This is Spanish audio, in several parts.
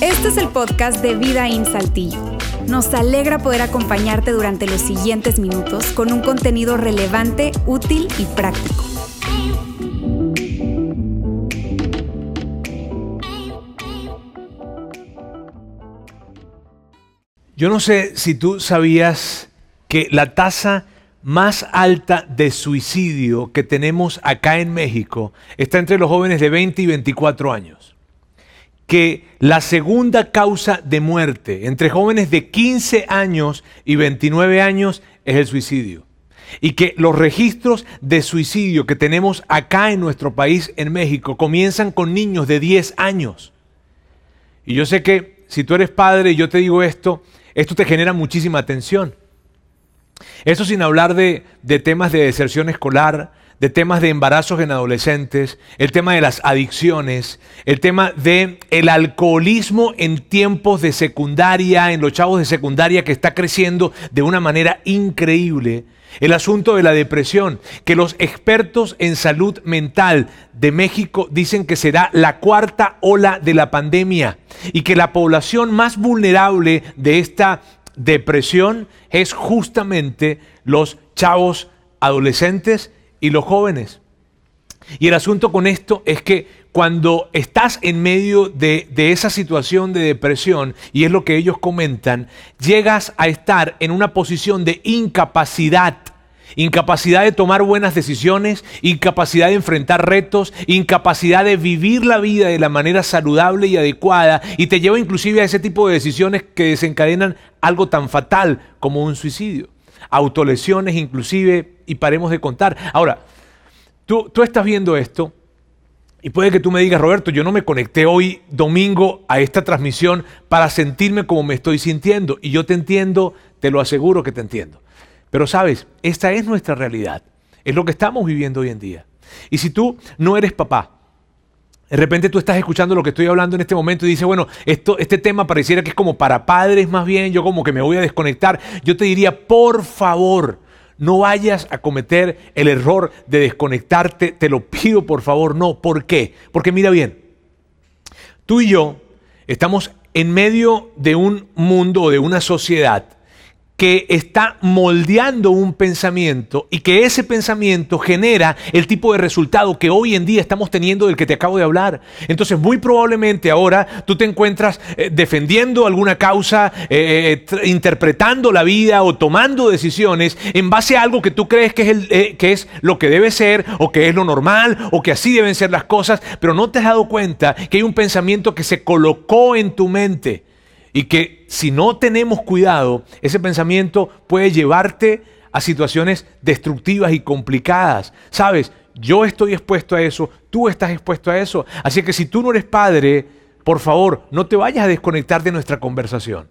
Este es el podcast de Vida en Saltillo. Nos alegra poder acompañarte durante los siguientes minutos con un contenido relevante, útil y práctico. Yo no sé si tú sabías que la tasa más alta de suicidio que tenemos acá en México está entre los jóvenes de 20 y 24 años. Que la segunda causa de muerte entre jóvenes de 15 años y 29 años es el suicidio. Y que los registros de suicidio que tenemos acá en nuestro país, en México, comienzan con niños de 10 años. Y yo sé que si tú eres padre y yo te digo esto, esto te genera muchísima tensión. Eso sin hablar de, temas de deserción escolar, de temas de embarazos en adolescentes, el tema de las adicciones, el tema de el alcoholismo en tiempos de secundaria, en los chavos de secundaria que está creciendo de una manera increíble. El asunto de la depresión, que los expertos en salud mental de México dicen que será la cuarta ola de la pandemia y que la población más vulnerable de esta depresión es justamente los chavos adolescentes y los jóvenes. Y el asunto con esto es que cuando estás en medio de, de, esa situación de depresión, y es lo que ellos comentan, llegas a estar en una posición de incapacidad incapacidad de tomar buenas decisiones, incapacidad de enfrentar retos, incapacidad de vivir la vida de la manera saludable y adecuada y te lleva inclusive a ese tipo de decisiones que desencadenan algo tan fatal como un suicidio, autolesiones inclusive y paremos de contar. Ahora, tú, tú estás viendo esto y puede que tú me digas, Roberto, yo no me conecté hoy domingo a esta transmisión para sentirme como me estoy sintiendo. Y yo te entiendo, te lo aseguro que te entiendo. Pero sabes, esta es nuestra realidad. Es lo que estamos viviendo hoy en día. Y si tú no eres papá, de repente tú estás escuchando lo que estoy hablando en este momento y dices, bueno, esto, este tema pareciera que es como para padres más bien, yo como que me voy a desconectar. Yo te diría, por favor, no vayas a cometer el error de desconectarte, te lo pido por favor, no. ¿Por qué? Porque mira bien, tú y yo estamos en medio de un mundo o de una sociedad que está moldeando un pensamiento y que ese pensamiento genera el tipo de resultado que hoy en día estamos teniendo del que te acabo de hablar. Entonces, muy probablemente ahora tú te encuentras eh, defendiendo alguna causa, eh, eh, interpretando la vida o tomando decisiones en base a algo que tú crees que es, el, que es lo que debe ser o que es lo normal o que así deben ser las cosas, pero no te has dado cuenta que hay un pensamiento que se colocó en tu mente y que si no tenemos cuidado, ese pensamiento puede llevarte a situaciones destructivas y complicadas. Sabes, yo estoy expuesto a eso, tú estás expuesto a eso. Así que si tú no eres padre, por favor, no te vayas a desconectar de nuestra conversación.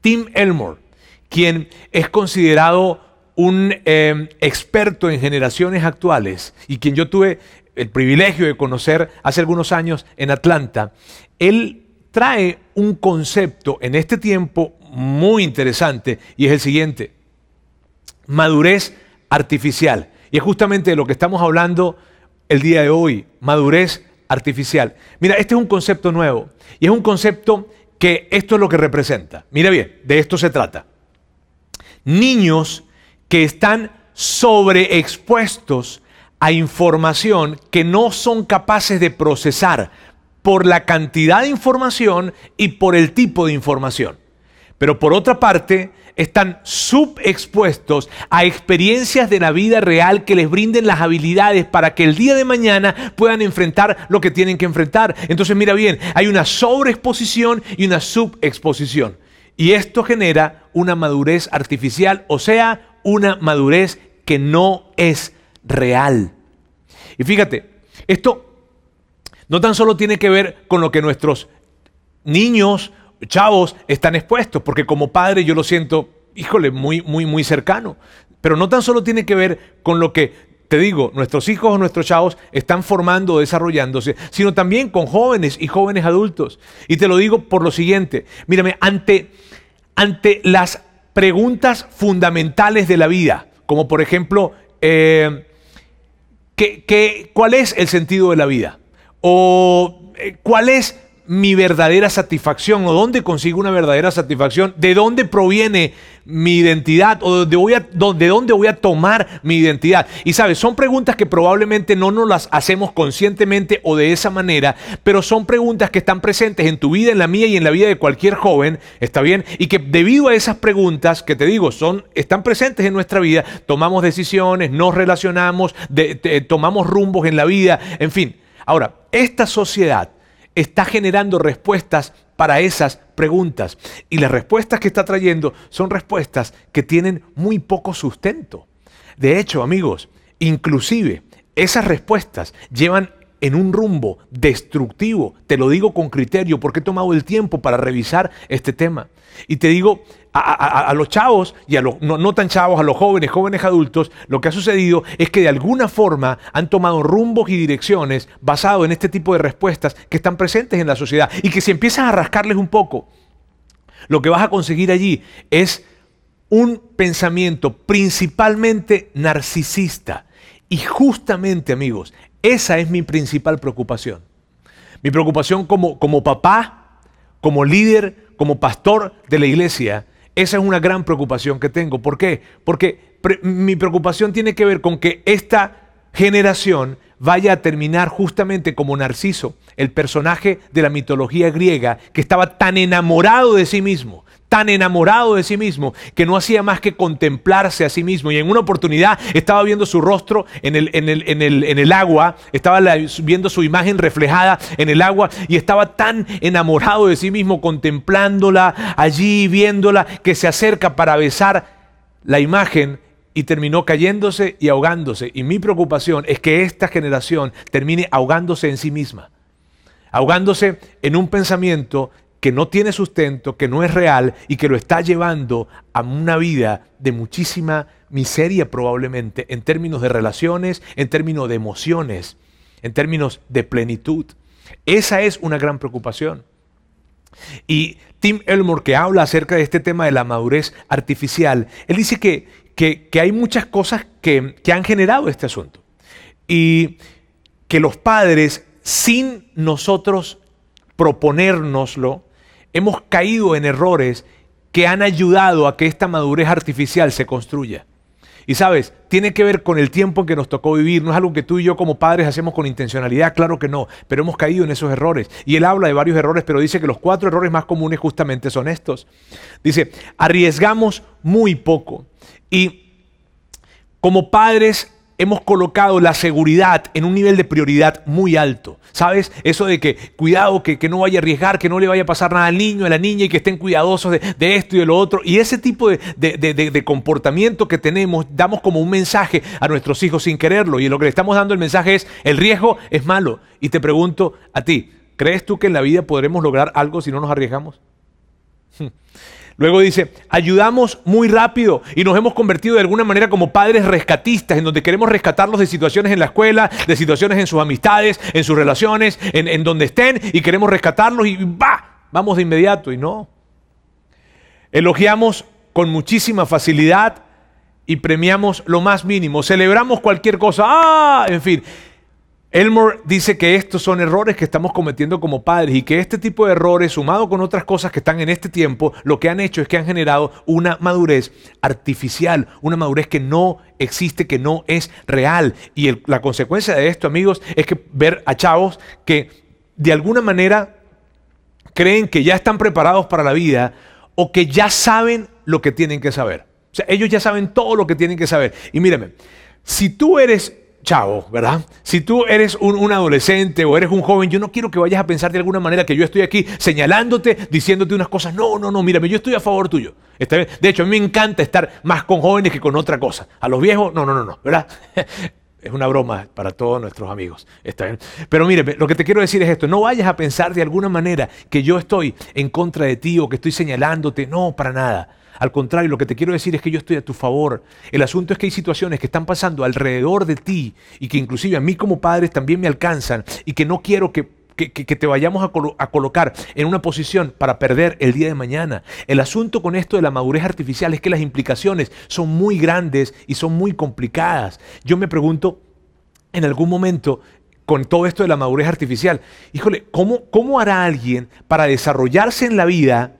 Tim Elmore, quien es considerado un em, experto en generaciones actuales y quien yo tuve el privilegio de conocer hace algunos años en Atlanta, él trae un concepto en este tiempo muy interesante y es el siguiente, madurez artificial. Y es justamente de lo que estamos hablando el día de hoy, madurez artificial. Mira, este es un concepto nuevo y es un concepto que esto es lo que representa. Mira bien, de esto se trata. Niños que están sobreexpuestos a información que no son capaces de procesar por la cantidad de información y por el tipo de información. Pero por otra parte, están subexpuestos a experiencias de la vida real que les brinden las habilidades para que el día de mañana puedan enfrentar lo que tienen que enfrentar. Entonces mira bien, hay una sobreexposición y una subexposición. Y esto genera una madurez artificial, o sea, una madurez que no es real. Y fíjate, esto no tan solo tiene que ver con lo que nuestros niños, chavos, están expuestos, porque como padre yo lo siento, híjole, muy, muy, muy cercano. Pero no tan solo tiene que ver con lo que te digo, nuestros hijos o nuestros chavos están formando desarrollándose, sino también con jóvenes y jóvenes adultos. Y te lo digo por lo siguiente, mírame, ante, ante las preguntas fundamentales de la vida, como por ejemplo, eh, ¿qué, cuál es el sentido de la vida? ¿O eh, cuál es mi verdadera satisfacción o dónde consigo una verdadera satisfacción, de dónde proviene mi identidad o de, de dónde voy a tomar mi identidad. Y sabes, son preguntas que probablemente no nos las hacemos conscientemente o de esa manera, pero son preguntas que están presentes en tu vida, en la mía y en la vida de cualquier joven, ¿está bien? Y que debido a esas preguntas que te digo, son, están presentes en nuestra vida, tomamos decisiones, nos relacionamos, tomamos rumbos en la vida, en fin. Ahora, esta sociedad está generando respuestas para esas preguntas. Y las respuestas que está trayendo son respuestas que tienen muy poco sustento. De hecho, amigos, inclusive esas respuestas llevan en un rumbo destructivo. Te lo digo con criterio porque he tomado el tiempo para revisar este tema. Y te digo, a, los chavos y a los no, tan chavos, a los jóvenes, jóvenes adultos, lo que ha sucedido es que de alguna forma han tomado rumbos y direcciones basados en este tipo de respuestas que están presentes en la sociedad y que si empiezas a rascarles un poco, lo que vas a conseguir allí es un pensamiento principalmente narcisista. Y justamente, amigos, esa es mi principal preocupación. Mi preocupación como, como papá, como líder, como pastor de la iglesia, esa es una gran preocupación que tengo. ¿Por qué? Porque mi preocupación tiene que ver con que esta generación vaya a terminar justamente como Narciso, el personaje de la mitología griega que estaba tan enamorado de sí mismo, tan enamorado de sí mismo, que no hacía más que contemplarse a sí mismo. Y en una oportunidad estaba viendo su rostro en el, en el, en el, agua, estaba viendo su imagen reflejada en el agua y estaba tan enamorado de sí mismo, contemplándola allí, viéndola, que se acerca para besar la imagen y terminó cayéndose y ahogándose. Y mi preocupación es que esta generación termine ahogándose en sí misma, ahogándose en un pensamiento que no tiene sustento, que no es real y que lo está llevando a una vida de muchísima miseria probablemente en términos de relaciones, en términos de emociones, en términos de plenitud. Esa es una gran preocupación. Y Tim Elmore, que habla acerca de este tema de la madurez artificial, él dice que, que, hay muchas cosas que, que han generado este asunto. Y que los padres, sin nosotros proponérnoslo, hemos caído en errores que han ayudado a que esta madurez artificial se construya. Y sabes, tiene que ver con el tiempo que nos tocó vivir, no es algo que tú y yo como padres hacemos con intencionalidad, claro que no, pero hemos caído en esos errores. Y él habla de varios errores, pero dice que los cuatro errores más comunes justamente son estos. Dice, arriesgamos muy poco. Y como padres hemos colocado la seguridad en un nivel de prioridad muy alto. ¿Sabes? Eso de que cuidado, que, no vaya a arriesgar, que no le vaya a pasar nada al niño, a la niña y que estén cuidadosos de, esto y de lo otro. Y ese tipo de, de, comportamiento que tenemos, damos como un mensaje a nuestros hijos sin quererlo. Y lo que le estamos dando el mensaje es, el riesgo es malo. Y te pregunto a ti, ¿crees tú que en la vida podremos lograr algo si no nos arriesgamos? Luego dice, ayudamos muy rápido y nos hemos convertido de alguna manera como padres rescatistas, en donde queremos rescatarlos de situaciones en la escuela, de situaciones en sus amistades, en sus relaciones, en, donde estén, y queremos rescatarlos y ¡bah! vamos de inmediato y no. Elogiamos con muchísima facilidad y premiamos lo más mínimo, celebramos cualquier cosa, ¡ah! En fin, Elmore dice que estos son errores que estamos cometiendo como padres y que este tipo de errores, sumado con otras cosas que están en este tiempo, lo que han hecho es que han generado una madurez artificial, una madurez que no existe, que no es real. Y la consecuencia de esto, amigos, es que ver a chavos que de alguna manera creen que ya están preparados para la vida o que ya saben lo que tienen que saber. O sea, ellos ya saben todo lo que tienen que saber. Y mírame, si tú eres chavo, ¿verdad? Si tú eres un, adolescente o eres un joven, yo no quiero que vayas a pensar de alguna manera que yo estoy aquí señalándote, diciéndote unas cosas. No, no, no, mírame, yo estoy a favor tuyo. De hecho, a mí me encanta estar más con jóvenes que con otra cosa. A los viejos, no, no, no, no, ¿verdad? Es una broma para todos nuestros amigos. ¿Está bien? Pero mire, lo que te quiero decir es esto. No vayas a pensar de alguna manera que yo estoy en contra de ti o que estoy señalándote. No, para nada. Al contrario, lo que te quiero decir es que yo estoy a tu favor. El asunto es que hay situaciones que están pasando alrededor de ti y que inclusive a mí como padres también me alcanzan y que no quiero que, te vayamos a, a, colocar en una posición para perder el día de mañana. El asunto con esto de la madurez artificial es que las implicaciones son muy grandes y son muy complicadas. Yo me pregunto, en algún momento con todo esto de la madurez artificial. Híjole, ¿cómo, cómo hará alguien para desarrollarse en la vida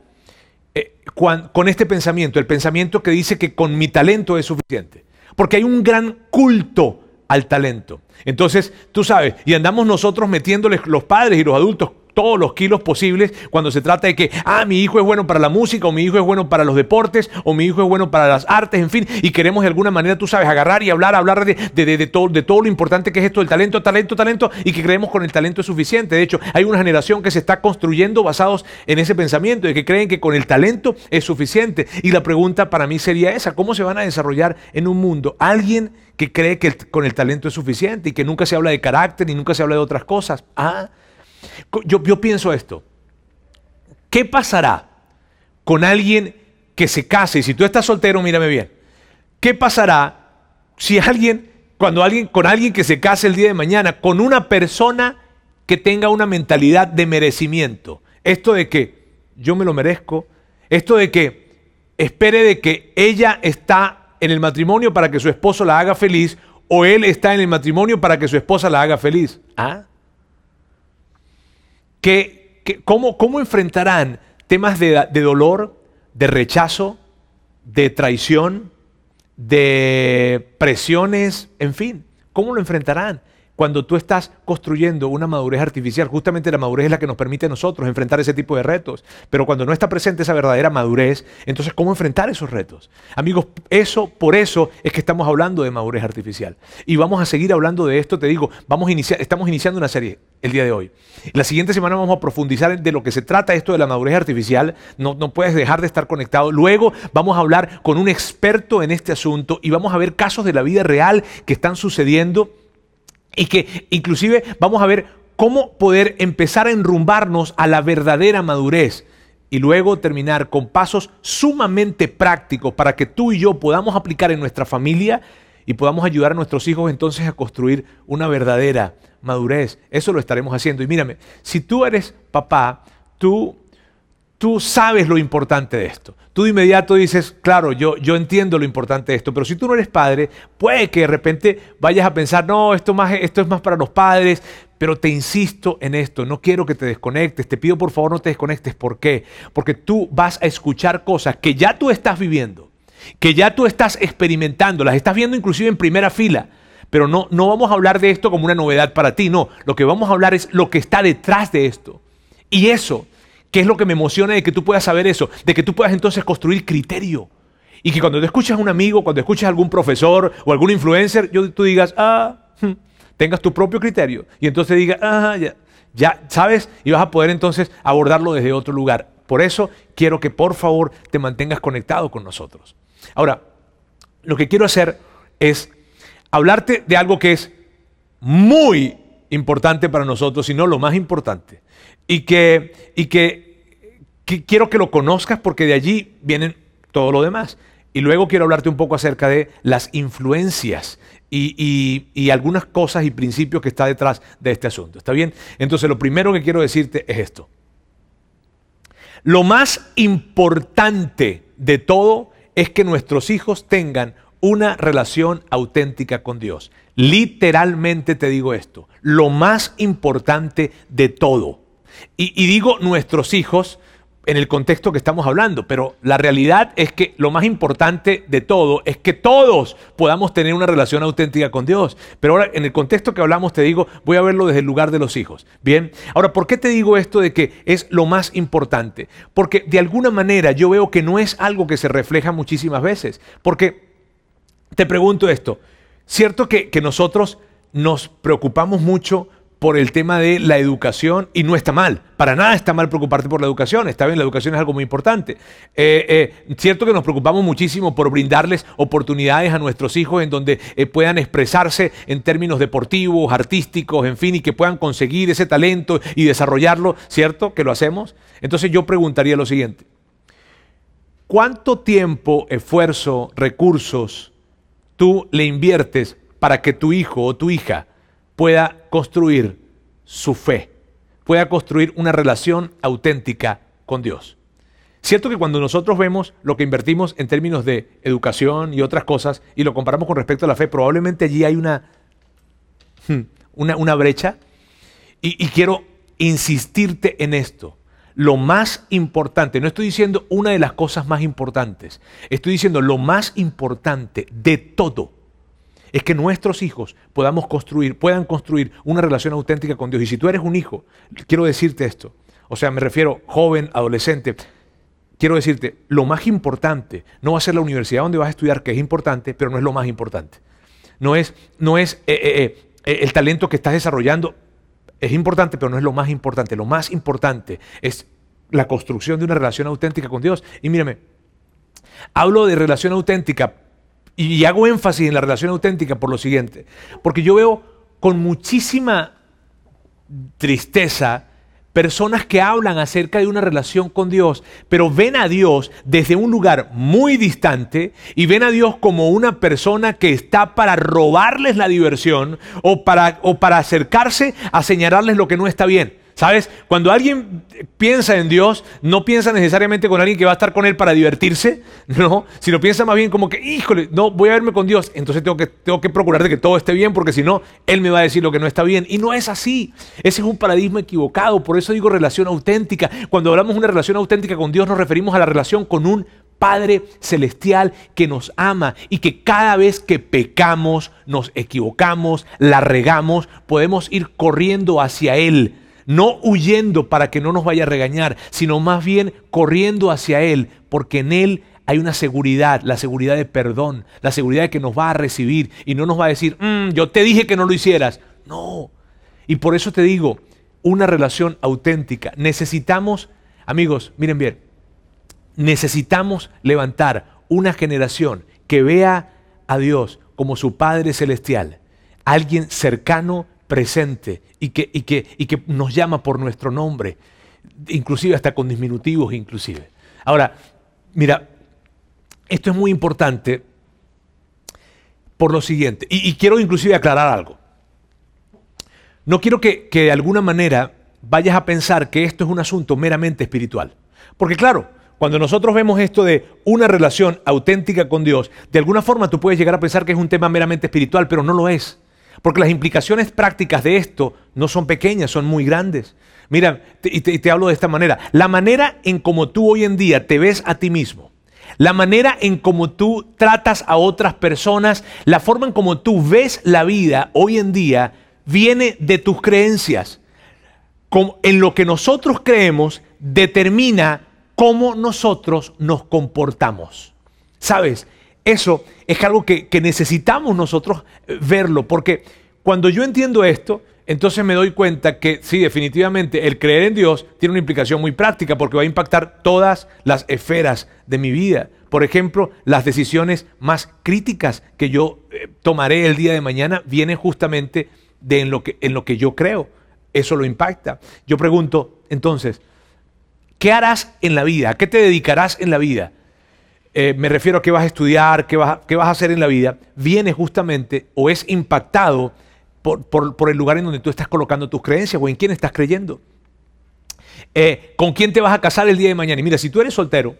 eh, con este pensamiento? El pensamiento que dice que con mi talento es suficiente. Porque hay un gran culto al talento. Entonces, tú sabes, y andamos nosotros metiéndoles los padres y los adultos todos los kilos posibles cuando se trata de que, ah, mi hijo es bueno para la música, o mi hijo es bueno para los deportes, o mi hijo es bueno para las artes, en fin, y queremos de alguna manera, tú sabes, agarrar y hablar, hablar de, de, todo, de todo lo importante que es esto del talento, talento, talento, y que creemos con el talento es suficiente. De hecho, hay una generación que se está construyendo basados en ese pensamiento, de que creen que con el talento es suficiente. Y la pregunta para mí sería esa, ¿cómo se van a desarrollar en un mundo? Alguien que cree que con el talento es suficiente y que nunca se habla de carácter ni nunca se habla de otras cosas. Ah, yo, pienso esto. ¿Qué pasará con alguien que se case? Y si tú estás soltero, mírame bien. ¿Qué pasará si alguien, cuando alguien, con alguien que se case el día de mañana, con una persona que tenga una mentalidad de merecimiento? Esto de que yo me lo merezco, esto de que espere de que ella está en el matrimonio para que su esposo la haga feliz o él está en el matrimonio para que su esposa la haga feliz. ¿Ah? Cómo, cómo, enfrentarán temas de dolor, de rechazo, de traición, de presiones, en fin, ¿cómo lo enfrentarán? Cuando tú estás construyendo una madurez artificial, justamente la madurez es la que nos permite a nosotros enfrentar ese tipo de retos. Pero cuando no está presente esa verdadera madurez, entonces ¿cómo enfrentar esos retos? Amigos, eso, por eso es que estamos hablando de madurez artificial. Y vamos a seguir hablando de esto, te digo, vamos a iniciar, estamos iniciando una serie el día de hoy. La siguiente semana vamos a profundizar de lo que se trata esto de la madurez artificial. No, no puedes dejar de estar conectado. Luego vamos a hablar con un experto en este asunto y vamos a ver casos de la vida real que están sucediendo y que inclusive vamos a ver cómo poder empezar a enrumbarnos a la verdadera madurez y luego terminar con pasos sumamente prácticos para que tú y yo podamos aplicar en nuestra familia y podamos ayudar a nuestros hijos entonces a construir una verdadera madurez. Eso lo estaremos haciendo. Y mírame, si tú eres papá, tú tú sabes lo importante de esto. Tú de inmediato dices, claro, yo, yo entiendo lo importante de esto, pero si tú no eres padre, puede que de repente vayas a pensar, no, esto, más, esto es más para los padres, pero te insisto en esto, no quiero que te desconectes, te pido por favor no te desconectes. ¿Por qué? Porque tú vas a escuchar cosas que ya tú estás viviendo, que ya tú estás experimentando, las estás viendo inclusive en primera fila. Pero no, no vamos a hablar de esto como una novedad para ti, no. Lo que vamos a hablar es lo que está detrás de esto. Y eso ¿Qué es lo que me emociona de que tú puedas saber eso? De que tú puedas entonces construir criterio. Y que cuando te escuchas a un amigo, cuando escuchas a algún profesor o algún influencer, yo, tú digas, ah, hmm", tengas tu propio criterio. Y entonces digas, ah, ya, ya, ¿sabes? Y vas a poder entonces abordarlo desde otro lugar. Por eso quiero que por favor te mantengas conectado con nosotros. Ahora, lo que quiero hacer es hablarte de algo que es muy importante para nosotros, y no lo más importante. Y que, y que quiero que lo conozcas porque de allí vienen todo lo demás. Y luego quiero hablarte un poco acerca de las influencias y, y, algunas cosas y principios que está detrás de este asunto. ¿Está bien? Entonces lo primero que quiero decirte es esto. Lo más importante de todo es que nuestros hijos tengan una relación auténtica con Dios. Literalmente te digo esto. Lo más importante de todo. Y, y digo nuestros hijos en el contexto que estamos hablando, pero la realidad es que lo más importante de todo es que todos podamos tener una relación auténtica con Dios. Pero ahora, en el contexto que hablamos, te digo, voy a verlo desde el lugar de los hijos. Bien, ahora, ¿por qué te digo esto de que es lo más importante? Porque de alguna manera yo veo que no es algo que se refleja muchísimas veces. Porque te pregunto esto, ¿cierto que, que nosotros nos preocupamos mucho por el tema de la educación y no está mal. Para nada está mal preocuparte por la educación. Está bien, la educación es algo muy importante. Eh, eh, cierto que nos preocupamos muchísimo por brindarles oportunidades a nuestros hijos en donde eh, puedan expresarse en términos deportivos, artísticos, en fin, y que puedan conseguir ese talento y desarrollarlo, ¿cierto? Que lo hacemos. Entonces yo preguntaría lo siguiente. ¿Cuánto tiempo, esfuerzo, recursos tú le inviertes para que tu hijo o tu hija pueda construir su fe, pueda construir una relación auténtica con Dios. Cierto que cuando nosotros vemos lo que invertimos en términos de educación y otras cosas y lo comparamos con respecto a la fe, probablemente allí hay una hmm, una, brecha. Y quiero insistirte en esto. Lo más importante, no estoy diciendo una de las cosas más importantes, estoy diciendo lo más importante de todo es que nuestros hijos podamos construir, puedan construir una relación auténtica con Dios. Y si tú eres un hijo, quiero decirte esto. O sea, me refiero joven, adolescente. Quiero decirte, lo más importante no va a ser la universidad donde vas a estudiar, que es importante, pero no es lo más importante. No es, no es eh, eh, eh, el talento que estás desarrollando, es importante, pero no es lo más importante. Lo más importante es la construcción de una relación auténtica con Dios. Y mírame, hablo de relación auténtica y hago énfasis en la relación auténtica por lo siguiente, porque yo veo con muchísima tristeza personas que hablan acerca de una relación con Dios, pero ven a Dios desde un lugar muy distante y ven a Dios como una persona que está para robarles la diversión o para, o para acercarse a señalarles lo que no está bien. ¿Sabes? Cuando alguien piensa en Dios, no piensa necesariamente con alguien que va a estar con él para divertirse, no, sino piensa más bien como que, híjole, no, voy a verme con Dios, entonces tengo que, tengo que procurar de que todo esté bien, porque si no, Él me va a decir lo que no está bien. Y no es así. Ese es un paradigma equivocado, por eso digo relación auténtica. Cuando hablamos de una relación auténtica con Dios, nos referimos a la relación con un Padre celestial que nos ama y que cada vez que pecamos, nos equivocamos, la regamos, podemos ir corriendo hacia Él no huyendo para que no nos vaya a regañar, sino más bien corriendo hacia Él, porque en Él hay una seguridad, la seguridad de perdón, la seguridad de que nos va a recibir y no nos va a decir, mm, yo te dije que no lo hicieras. No. Y por eso te digo, una relación auténtica. Necesitamos, amigos, miren bien, necesitamos levantar una generación que vea a Dios como su Padre Celestial, alguien cercano presente y que, y que, y que nos llama por nuestro nombre, inclusive hasta con disminutivos inclusive. Ahora, mira, esto es muy importante por lo siguiente, y, quiero inclusive aclarar algo. No quiero que, que de alguna manera vayas a pensar que esto es un asunto meramente espiritual. Porque claro, cuando nosotros vemos esto de una relación auténtica con Dios, de alguna forma tú puedes llegar a pensar que es un tema meramente espiritual, pero no lo es. Porque las implicaciones prácticas de esto no son pequeñas, son muy grandes. Mira, y te, hablo de esta manera. La manera en como tú hoy en día te ves a ti mismo, la manera en como tú tratas a otras personas, la forma en como tú ves la vida hoy en día, viene de tus creencias. En lo que nosotros creemos determina cómo nosotros nos comportamos. ¿Sabes? Eso es algo que, necesitamos nosotros eh, verlo, porque cuando yo entiendo esto, entonces me doy cuenta que sí, definitivamente el creer en Dios tiene una implicación muy práctica porque va a impactar todas las esferas de mi vida. Por ejemplo, las decisiones más críticas que yo eh, tomaré el día de mañana vienen justamente de en lo, que, en lo que yo creo. Eso lo impacta. Yo pregunto, entonces, ¿qué harás en la vida? ¿A qué te dedicarás en la vida? Eh, me refiero a qué vas a estudiar, qué vas, qué vas, a hacer en la vida, viene justamente o es impactado por, el lugar en donde tú estás colocando tus creencias o en quién estás creyendo. Eh, ¿Con quién te vas a casar el día de mañana? Y mira, si tú eres soltero,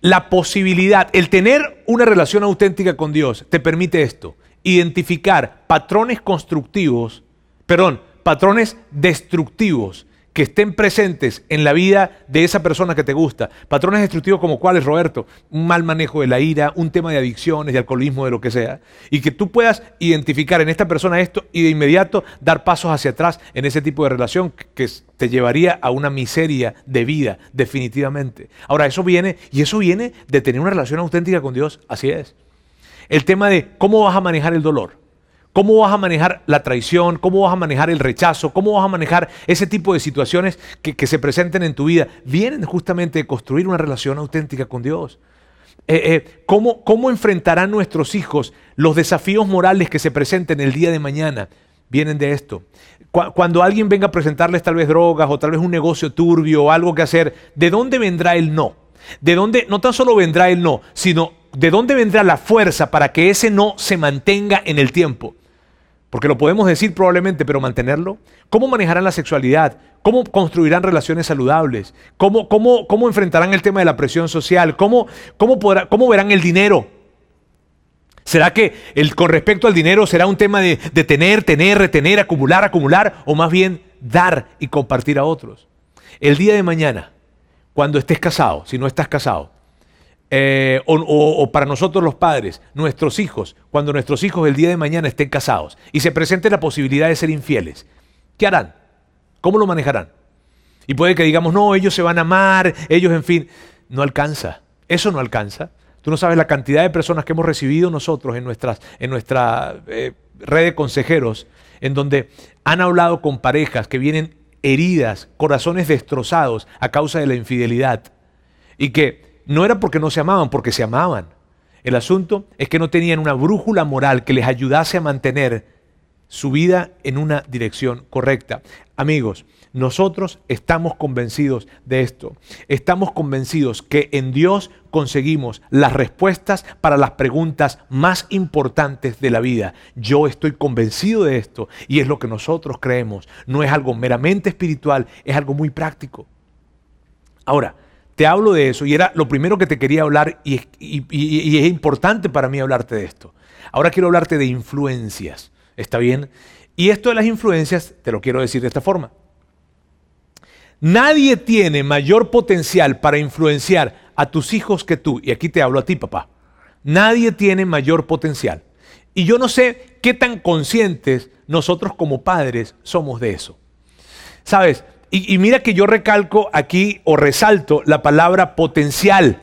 la posibilidad, el tener una relación auténtica con Dios, te permite esto, identificar patrones constructivos, perdón, patrones destructivos que estén presentes en la vida de esa persona que te gusta. Patrones destructivos como cuáles, Roberto, un mal manejo de la ira, un tema de adicciones, de alcoholismo, de lo que sea. Y que tú puedas identificar en esta persona esto y de inmediato dar pasos hacia atrás en ese tipo de relación que te llevaría a una miseria de vida, definitivamente. Ahora, eso viene, y eso viene de tener una relación auténtica con Dios, así es. El tema de cómo vas a manejar el dolor. ¿Cómo vas a manejar la traición? ¿Cómo vas a manejar el rechazo? ¿Cómo vas a manejar ese tipo de situaciones que, se presenten en tu vida? Vienen justamente de construir una relación auténtica con Dios. Eh, eh, ¿cómo, ¿Cómo enfrentarán nuestros hijos los desafíos morales que se presenten el día de mañana? Vienen de esto. Cuando alguien venga a presentarles tal vez drogas o tal vez un negocio turbio o algo que hacer, ¿de dónde vendrá el no? ¿De dónde no tan solo vendrá el no, sino de dónde vendrá la fuerza para que ese no se mantenga en el tiempo? Porque lo podemos decir probablemente, pero mantenerlo. ¿Cómo manejarán la sexualidad? ¿Cómo construirán relaciones saludables? ¿Cómo, cómo, cómo enfrentarán el tema de la presión social? ¿Cómo, cómo, podrá, ¿Cómo verán el dinero? ¿Será que el, con respecto al dinero será un tema de, de tener, tener, retener, acumular, acumular, o más bien dar y compartir a otros? El día de mañana, cuando estés casado, si no estás casado, eh, o, para nosotros los padres, nuestros hijos, cuando nuestros hijos el día de mañana estén casados y se presente la posibilidad de ser infieles, ¿qué harán? ¿Cómo lo manejarán? Y puede que digamos, no, ellos se van a amar, ellos, en fin, no alcanza. Eso no alcanza. Tú no sabes la cantidad de personas que hemos recibido nosotros en, nuestras, en nuestra eh, red de consejeros, en donde han hablado con parejas que vienen heridas, corazones destrozados a causa de la infidelidad. Y que no era porque no se amaban, porque se amaban. El asunto es que no tenían una brújula moral que les ayudase a mantener su vida en una dirección correcta. Amigos, nosotros estamos convencidos de esto. Estamos convencidos que en Dios conseguimos las respuestas para las preguntas más importantes de la vida. Yo estoy convencido de esto y es lo que nosotros creemos. No es algo meramente espiritual, es algo muy práctico. Ahora, te hablo de eso y era lo primero que te quería hablar y, es importante para mí hablarte de esto. Ahora quiero hablarte de influencias, ¿está bien? Y esto de las influencias te lo quiero decir de esta forma. Nadie tiene mayor potencial para influenciar a tus hijos que tú. Y aquí te hablo a ti, papá. Nadie tiene mayor potencial. Y yo no sé qué tan conscientes nosotros como padres somos de eso. Sabes, y, mira que yo recalco aquí o resalto la palabra potencial,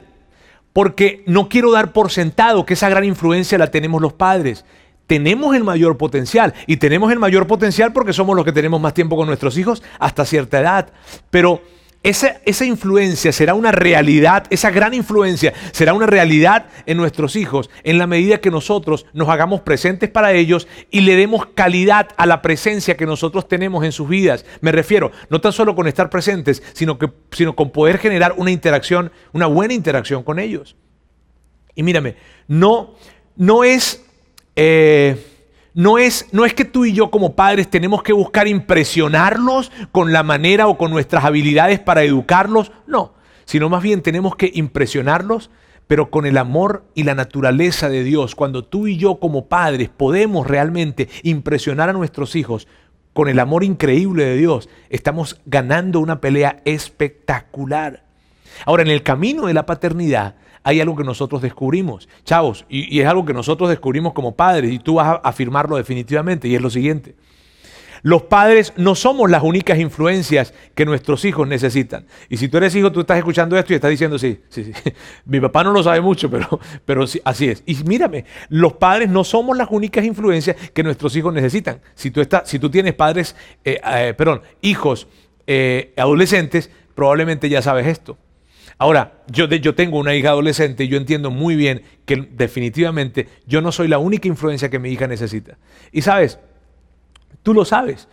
porque no quiero dar por sentado que esa gran influencia la tenemos los padres. Tenemos el mayor potencial y tenemos el mayor potencial porque somos los que tenemos más tiempo con nuestros hijos hasta cierta edad. Pero esa, influencia será una realidad, esa gran influencia será una realidad en nuestros hijos en la medida que nosotros nos hagamos presentes para ellos y le demos calidad a la presencia que nosotros tenemos en sus vidas. Me refiero, no tan solo con estar presentes, sino, que, sino con poder generar una interacción, una buena interacción con ellos. Y mírame, no, no es... Eh, no es, no es que tú y yo como padres tenemos que buscar impresionarlos con la manera o con nuestras habilidades para educarlos, no, sino más bien tenemos que impresionarlos, pero con el amor y la naturaleza de Dios. Cuando tú y yo como padres podemos realmente impresionar a nuestros hijos con el amor increíble de Dios, estamos ganando una pelea espectacular. Ahora, en el camino de la paternidad, hay algo que nosotros descubrimos, chavos, y, es algo que nosotros descubrimos como padres, y tú vas a afirmarlo definitivamente, y es lo siguiente. Los padres no somos las únicas influencias que nuestros hijos necesitan. Y si tú eres hijo, tú estás escuchando esto y estás diciendo, sí, sí, sí. Mi papá no lo sabe mucho, pero, pero sí, así es. Y mírame, los padres no somos las únicas influencias que nuestros hijos necesitan. Si tú, estás, si tú tienes padres, eh, eh, perdón, hijos eh, adolescentes, probablemente ya sabes esto. Ahora, yo, yo tengo una hija adolescente y yo entiendo muy bien que definitivamente yo no soy la única influencia que mi hija necesita. Y sabes, tú lo sabes.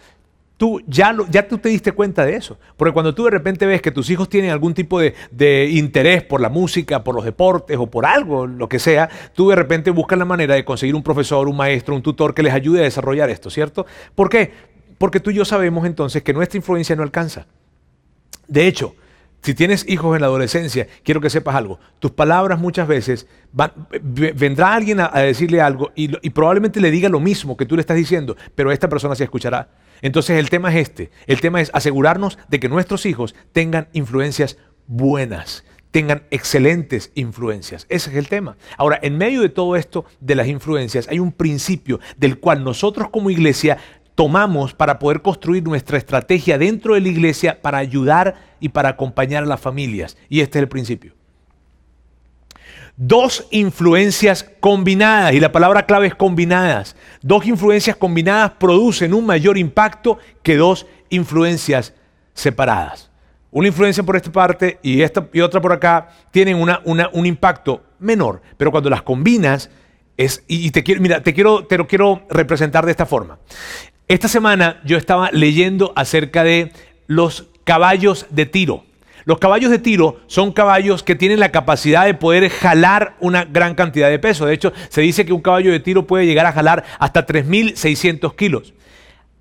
Tú ya, ya tú te diste cuenta de eso. Porque cuando tú de repente ves que tus hijos tienen algún tipo de, de, interés por la música, por los deportes o por algo, lo que sea, tú de repente buscas la manera de conseguir un profesor, un maestro, un tutor que les ayude a desarrollar esto, ¿cierto? ¿Por qué? Porque tú y yo sabemos entonces que nuestra influencia no alcanza. De hecho, si tienes hijos en la adolescencia, quiero que sepas algo. Tus palabras muchas veces vendrá alguien a, decirle algo y, y, probablemente le diga lo mismo que tú le estás diciendo, pero esta persona se escuchará. Entonces el tema es este. El tema es asegurarnos de que nuestros hijos tengan influencias buenas, tengan excelentes influencias. Ese es el tema. Ahora, en medio de todo esto de las influencias, hay un principio del cual nosotros como iglesia tomamos para poder construir nuestra estrategia dentro de la iglesia para ayudar y para acompañar a las familias. Y este es el principio. Dos influencias combinadas, y la palabra clave es combinadas. Dos influencias combinadas producen un mayor impacto que dos influencias separadas. Una influencia por esta parte y, esta, y otra por acá tienen una, un impacto menor, pero cuando las combinas, es, y te quiero, mira, te, quiero, te lo quiero representar de esta forma. Esta semana yo estaba leyendo acerca de los caballos de tiro. Los caballos de tiro son caballos que tienen la capacidad de poder jalar una gran cantidad de peso. De hecho, se dice que un caballo de tiro puede llegar a jalar hasta 3.600 kilos.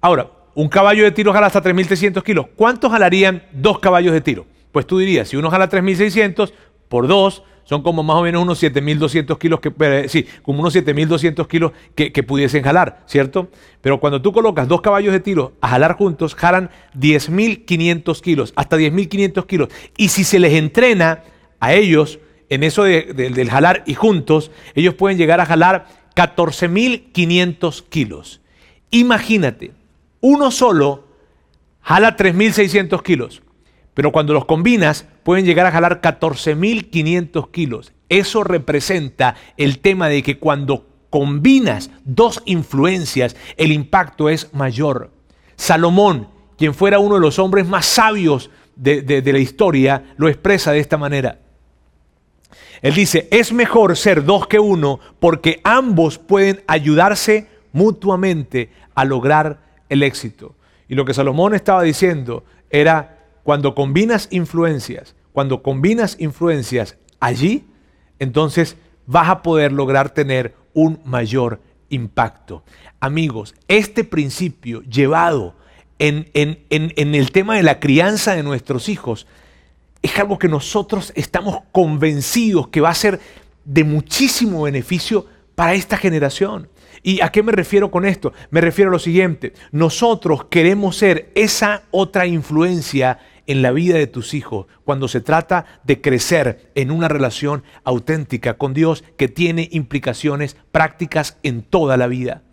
Ahora, un caballo de tiro jala hasta 3.600 kilos. ¿Cuántos jalarían dos caballos de tiro? Pues tú dirías, si uno jala 3.600, por dos, son como más o menos unos 7.200 kilos, que, eh, como unos 7.200 kilos que, que, pudiesen jalar, ¿cierto? Pero cuando tú colocas dos caballos de tiro a jalar juntos, jalan 10.500 kilos, hasta 10.500 kilos. Y si se les entrena a ellos en eso del jalar y juntos, ellos pueden llegar a jalar 14.500 kilos. Imagínate, uno solo jala 3.600 kilos. Pero cuando los combinas, pueden llegar a jalar 14.500 kilos. Eso representa el tema de que cuando combinas dos influencias, el impacto es mayor. Salomón, quien fuera uno de los hombres más sabios de, de la historia, lo expresa de esta manera. Él dice, es mejor ser dos que uno porque ambos pueden ayudarse mutuamente a lograr el éxito. Y lo que Salomón estaba diciendo era, cuando combinas influencias, cuando combinas influencias allí, entonces vas a poder lograr tener un mayor impacto. Amigos, este principio llevado en, en, el tema de la crianza de nuestros hijos es algo que nosotros estamos convencidos que va a ser de muchísimo beneficio para esta generación. ¿Y a qué me refiero con esto? Me refiero a lo siguiente, nosotros queremos ser esa otra influencia en la vida de tus hijos cuando se trata de crecer en una relación auténtica con Dios que tiene implicaciones prácticas en toda la vida.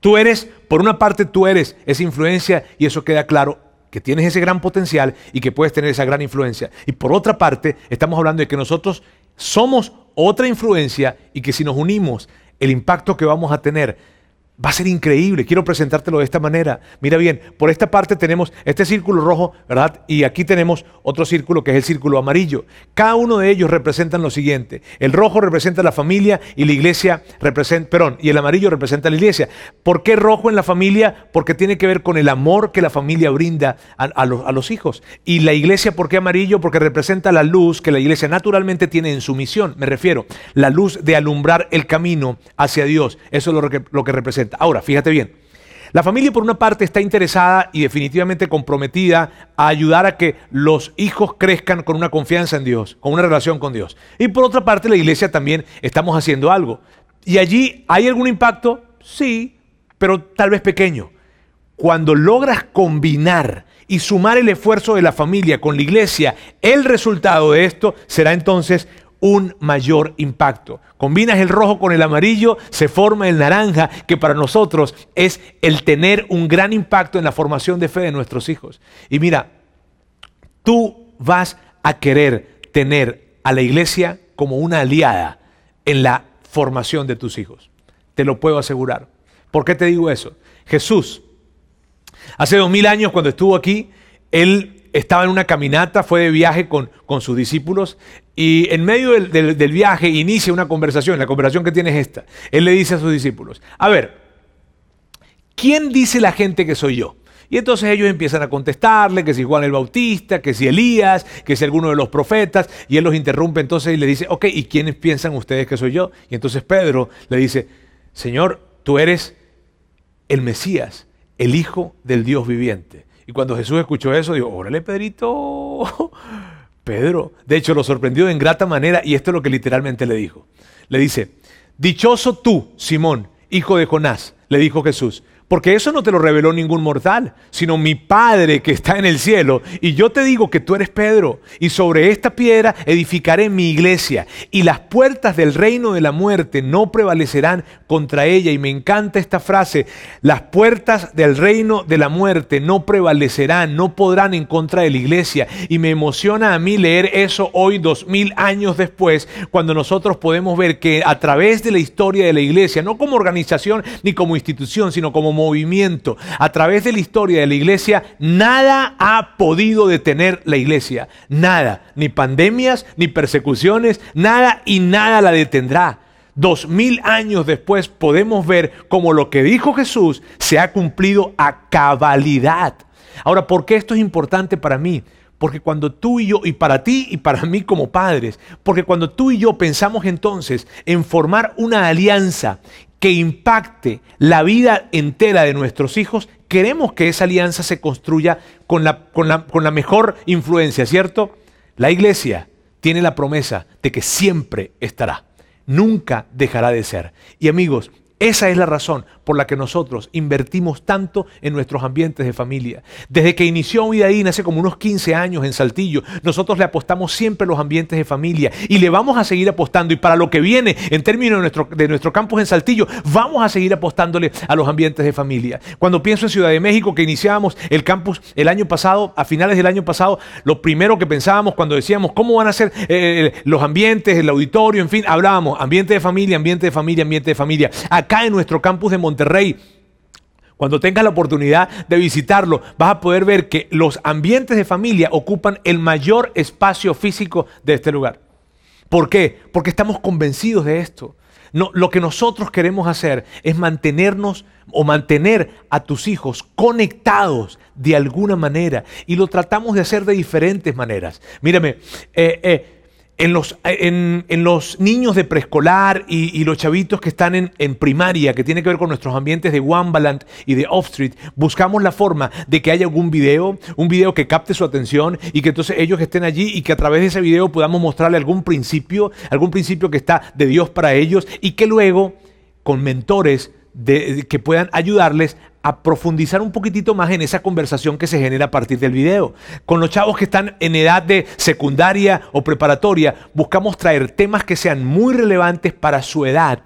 Tú eres, por una parte tú eres esa influencia y eso queda claro que tienes ese gran potencial y que puedes tener esa gran influencia. Y por otra parte, estamos hablando de que nosotros somos otra influencia y que si nos unimos, el impacto que vamos a tener Va a ser increíble. Quiero presentártelo de esta manera. Mira bien, por esta parte tenemos este círculo rojo, ¿verdad? Y aquí tenemos otro círculo que es el círculo amarillo. Cada uno de ellos representan lo siguiente. El rojo representa la familia y la iglesia representa, perdón, y el amarillo representa la iglesia. ¿Por qué rojo en la familia? Porque tiene que ver con el amor que la familia brinda a, los, a los hijos. Y la iglesia, ¿por qué amarillo? Porque representa la luz que la iglesia naturalmente tiene en su misión. Me refiero, la luz de alumbrar el camino hacia Dios. Eso es lo que, lo que representa. Ahora, fíjate bien. La familia por una parte está interesada y definitivamente comprometida a ayudar a que los hijos crezcan con una confianza en Dios, con una relación con Dios. Y por otra parte la iglesia también estamos haciendo algo. ¿Y allí hay algún impacto? Sí, pero tal vez pequeño. Cuando logras combinar y sumar el esfuerzo de la familia con la iglesia, el resultado de esto será entonces un mayor impacto. Combinas el rojo con el amarillo, se forma el naranja, que para nosotros es el tener un gran impacto en la formación de fe de nuestros hijos. Y mira, tú vas a querer tener a la iglesia como una aliada en la formación de tus hijos. Te lo puedo asegurar. ¿Por qué te digo eso? Jesús, hace dos mil años cuando estuvo aquí, él estaba en una caminata, fue de viaje con, con sus discípulos y en medio del, viaje inicia una conversación. La conversación que tiene es esta. Él le dice a sus discípulos, a ver, ¿quién dice la gente que soy yo? Y entonces ellos empiezan a contestarle que si Juan el Bautista, que si Elías, que si alguno de los profetas, y él los interrumpe entonces y le dice, ok, ¿y quiénes piensan ustedes que soy yo? Y entonces Pedro le dice, Señor, tú eres el Mesías, el Hijo del Dios viviente. Y cuando Jesús escuchó eso, dijo, órale, Pedrito. Pedro, de hecho, lo sorprendió en grata manera y esto es lo que literalmente le dijo. Le dice, dichoso tú, Simón, hijo de Jonás, le dijo Jesús, porque eso no te lo reveló ningún mortal, sino mi Padre que está en el cielo. Y yo te digo que tú eres Pedro, y sobre esta piedra edificaré mi iglesia, y las puertas del reino de la muerte no prevalecerán contra ella. Y me encanta esta frase, las puertas del reino de la muerte no prevalecerán, no podrán en contra de la iglesia. Y me emociona a mí leer eso hoy, dos mil años después, cuando nosotros podemos ver que a través de la historia de la iglesia, no como organización ni como institución, sino como movimiento, a través de la historia de la iglesia, nada ha podido detener la iglesia. Nada. Ni pandemias, ni persecuciones, nada y nada la detendrá. Dos mil años después podemos ver cómo lo que dijo Jesús se ha cumplido a cabalidad. Ahora, ¿por qué esto es importante para mí? Porque cuando tú y yo, y para ti y para mí como padres, porque cuando tú y yo pensamos entonces en formar una alianza que impacte la vida entera de nuestros hijos, queremos que esa alianza se construya con la, con la, con la mejor influencia, ¿cierto? La iglesia tiene la promesa de que siempre estará. Nunca dejará de ser. Y amigos, esa es la razón por la que nosotros invertimos tanto en nuestros ambientes de familia. Desde que inició Vidaín hace como unos 15 años en Saltillo, nosotros le apostamos siempre a los ambientes de familia y le vamos a seguir apostando. Y para lo que viene en términos de nuestro, de nuestro campus en Saltillo, vamos a seguir apostándole a los ambientes de familia. Cuando pienso en Ciudad de México, que iniciábamos el campus el año pasado, a finales del año pasado, lo primero que pensábamos cuando decíamos cómo van a ser eh, los ambientes, el auditorio, en fin, hablábamos ambiente de familia, ambiente de familia, ambiente de familia acá en nuestro campus de Monterrey. Cuando tengas la oportunidad de visitarlo, vas a poder ver que los ambientes de familia ocupan el mayor espacio físico de este lugar. ¿Por qué? Porque estamos convencidos de esto. No, lo que nosotros queremos hacer es mantenernos o mantener a tus hijos conectados de alguna manera y lo tratamos de hacer de diferentes maneras. Mírame, eh, eh, en los, en, los, niños de preescolar y, los chavitos que están en, primaria, que tiene que ver con nuestros ambientes de Wambaland y de Off Street, buscamos la forma de que haya algún video, un video que capte su atención y que entonces ellos estén allí y que a través de ese video podamos mostrarle algún principio, algún principio que está de Dios para ellos y que luego con mentores que puedan ayudarles a profundizar un poquitito más en esa conversación que se genera a partir del video. Con los chavos que están en edad de secundaria o preparatoria, buscamos traer temas que sean muy relevantes para su edad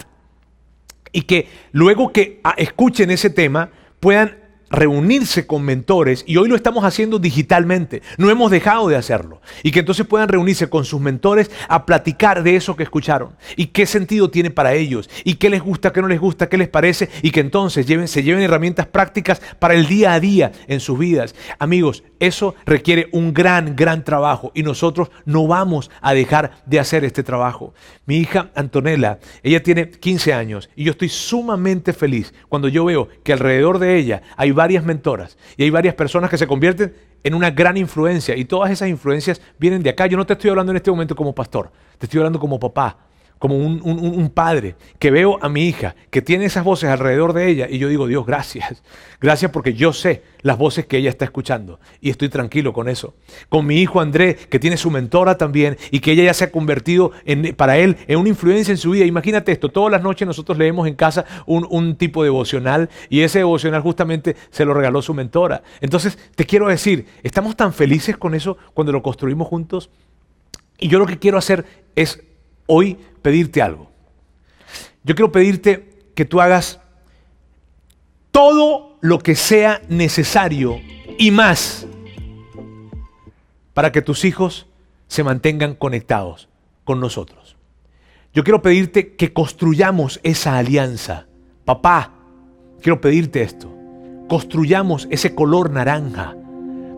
y que luego que ah, escuchen ese tema puedan reunirse con mentores y hoy lo estamos haciendo digitalmente, no hemos dejado de hacerlo y que entonces puedan reunirse con sus mentores a platicar de eso que escucharon y qué sentido tiene para ellos y qué les gusta, qué no les gusta, qué les parece y que entonces lleven, se lleven herramientas prácticas para el día a día en sus vidas. Amigos, eso requiere un gran, gran trabajo y nosotros no vamos a dejar de hacer este trabajo. Mi hija Antonella, ella tiene 15 años y yo estoy sumamente feliz cuando yo veo que alrededor de ella hay varias mentoras y hay varias personas que se convierten en una gran influencia y todas esas influencias vienen de acá. Yo no te estoy hablando en este momento como pastor, te estoy hablando como papá, como un, padre, que veo a mi hija, que tiene esas voces alrededor de ella, y yo digo, Dios, gracias. Gracias porque yo sé las voces que ella está escuchando, y estoy tranquilo con eso. Con mi hijo André, que tiene su mentora también, y que ella ya se ha convertido en, para él en una influencia en su vida. Imagínate esto, todas las noches nosotros leemos en casa un, un tipo devocional, y ese devocional justamente se lo regaló su mentora. Entonces, te quiero decir, estamos tan felices con eso cuando lo construimos juntos. Y yo lo que quiero hacer es hoy pedirte algo. Yo quiero pedirte que tú hagas todo lo que sea necesario y más para que tus hijos se mantengan conectados con nosotros. Yo quiero pedirte que construyamos esa alianza. Papá, quiero pedirte esto. Construyamos ese color naranja.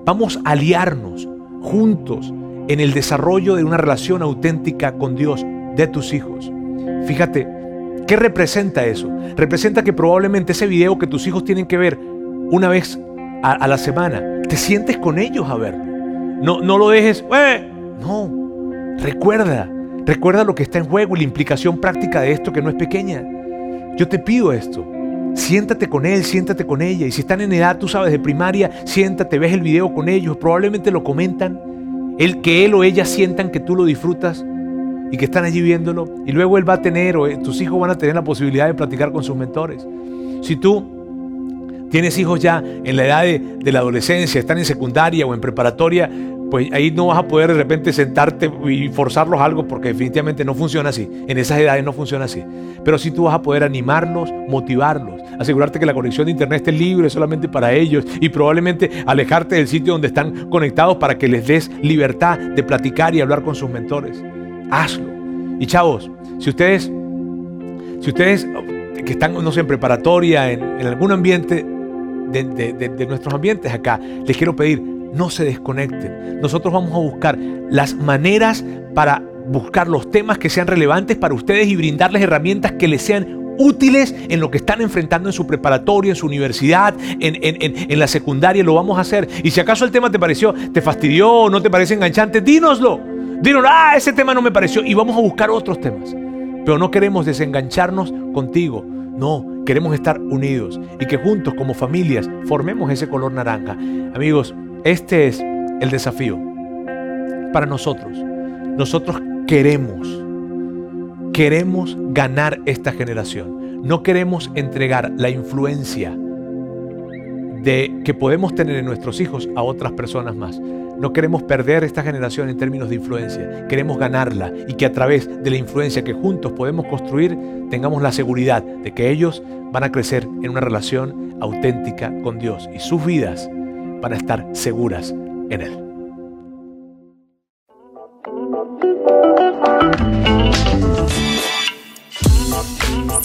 Vamos a aliarnos juntos en el desarrollo de una relación auténtica con Dios de tus hijos. Fíjate, ¿qué representa eso? Representa que probablemente ese video que tus hijos tienen que ver una vez a, la semana, te sientes con ellos a verlo. No, no lo dejes, no, recuerda, recuerda lo que está en juego y la implicación práctica de esto que no es pequeña. Yo te pido esto. Siéntate con él, siéntate con ella. Y si están en edad, tú sabes, de primaria, siéntate, ves el video con ellos. Probablemente lo comentan. El que él o ella sientan que tú lo disfrutas y que están allí viéndolo. Y luego él va a tener, o eh, tus hijos van a tener la posibilidad de platicar con sus mentores. Si tú tienes hijos ya en la edad de, la adolescencia, están en secundaria o en preparatoria, pues ahí no vas a poder de repente sentarte y forzarlos algo porque definitivamente no funciona así. En esas edades no funciona así. Pero sí tú vas a poder animarlos, motivarlos, asegurarte que la conexión de internet esté libre solamente para ellos y probablemente alejarte del sitio donde están conectados para que les des libertad de platicar y hablar con sus mentores hazlo. Y chavos, si ustedes, si ustedes que están, no sé, en preparatoria, en, algún ambiente de, nuestros ambientes acá, les quiero pedir, no se desconecten. Nosotros vamos a buscar las maneras para buscar los temas que sean relevantes para ustedes y brindarles herramientas que les sean útiles en lo que están enfrentando en su preparatoria, en su universidad, en, en, la secundaria, lo vamos a hacer. Y si acaso el tema te pareció, te fastidió, no te parece enganchante, dínoslo. Dinos, ah, ese tema no me pareció y vamos a buscar otros temas. Pero no queremos desengancharnos contigo. No, queremos estar unidos y que juntos como familias formemos ese color naranja. Amigos, este es el desafío para nosotros. nosotros queremos, queremos ganar esta generación. No queremos entregar la influencia de que podemos tener en nuestros hijos a otras personas más. No queremos perder esta generación en términos de influencia, queremos ganarla y que a través de la influencia que juntos podemos construir tengamos la seguridad de que ellos van a crecer en una relación auténtica con Dios y sus vidas van a estar seguras en Él.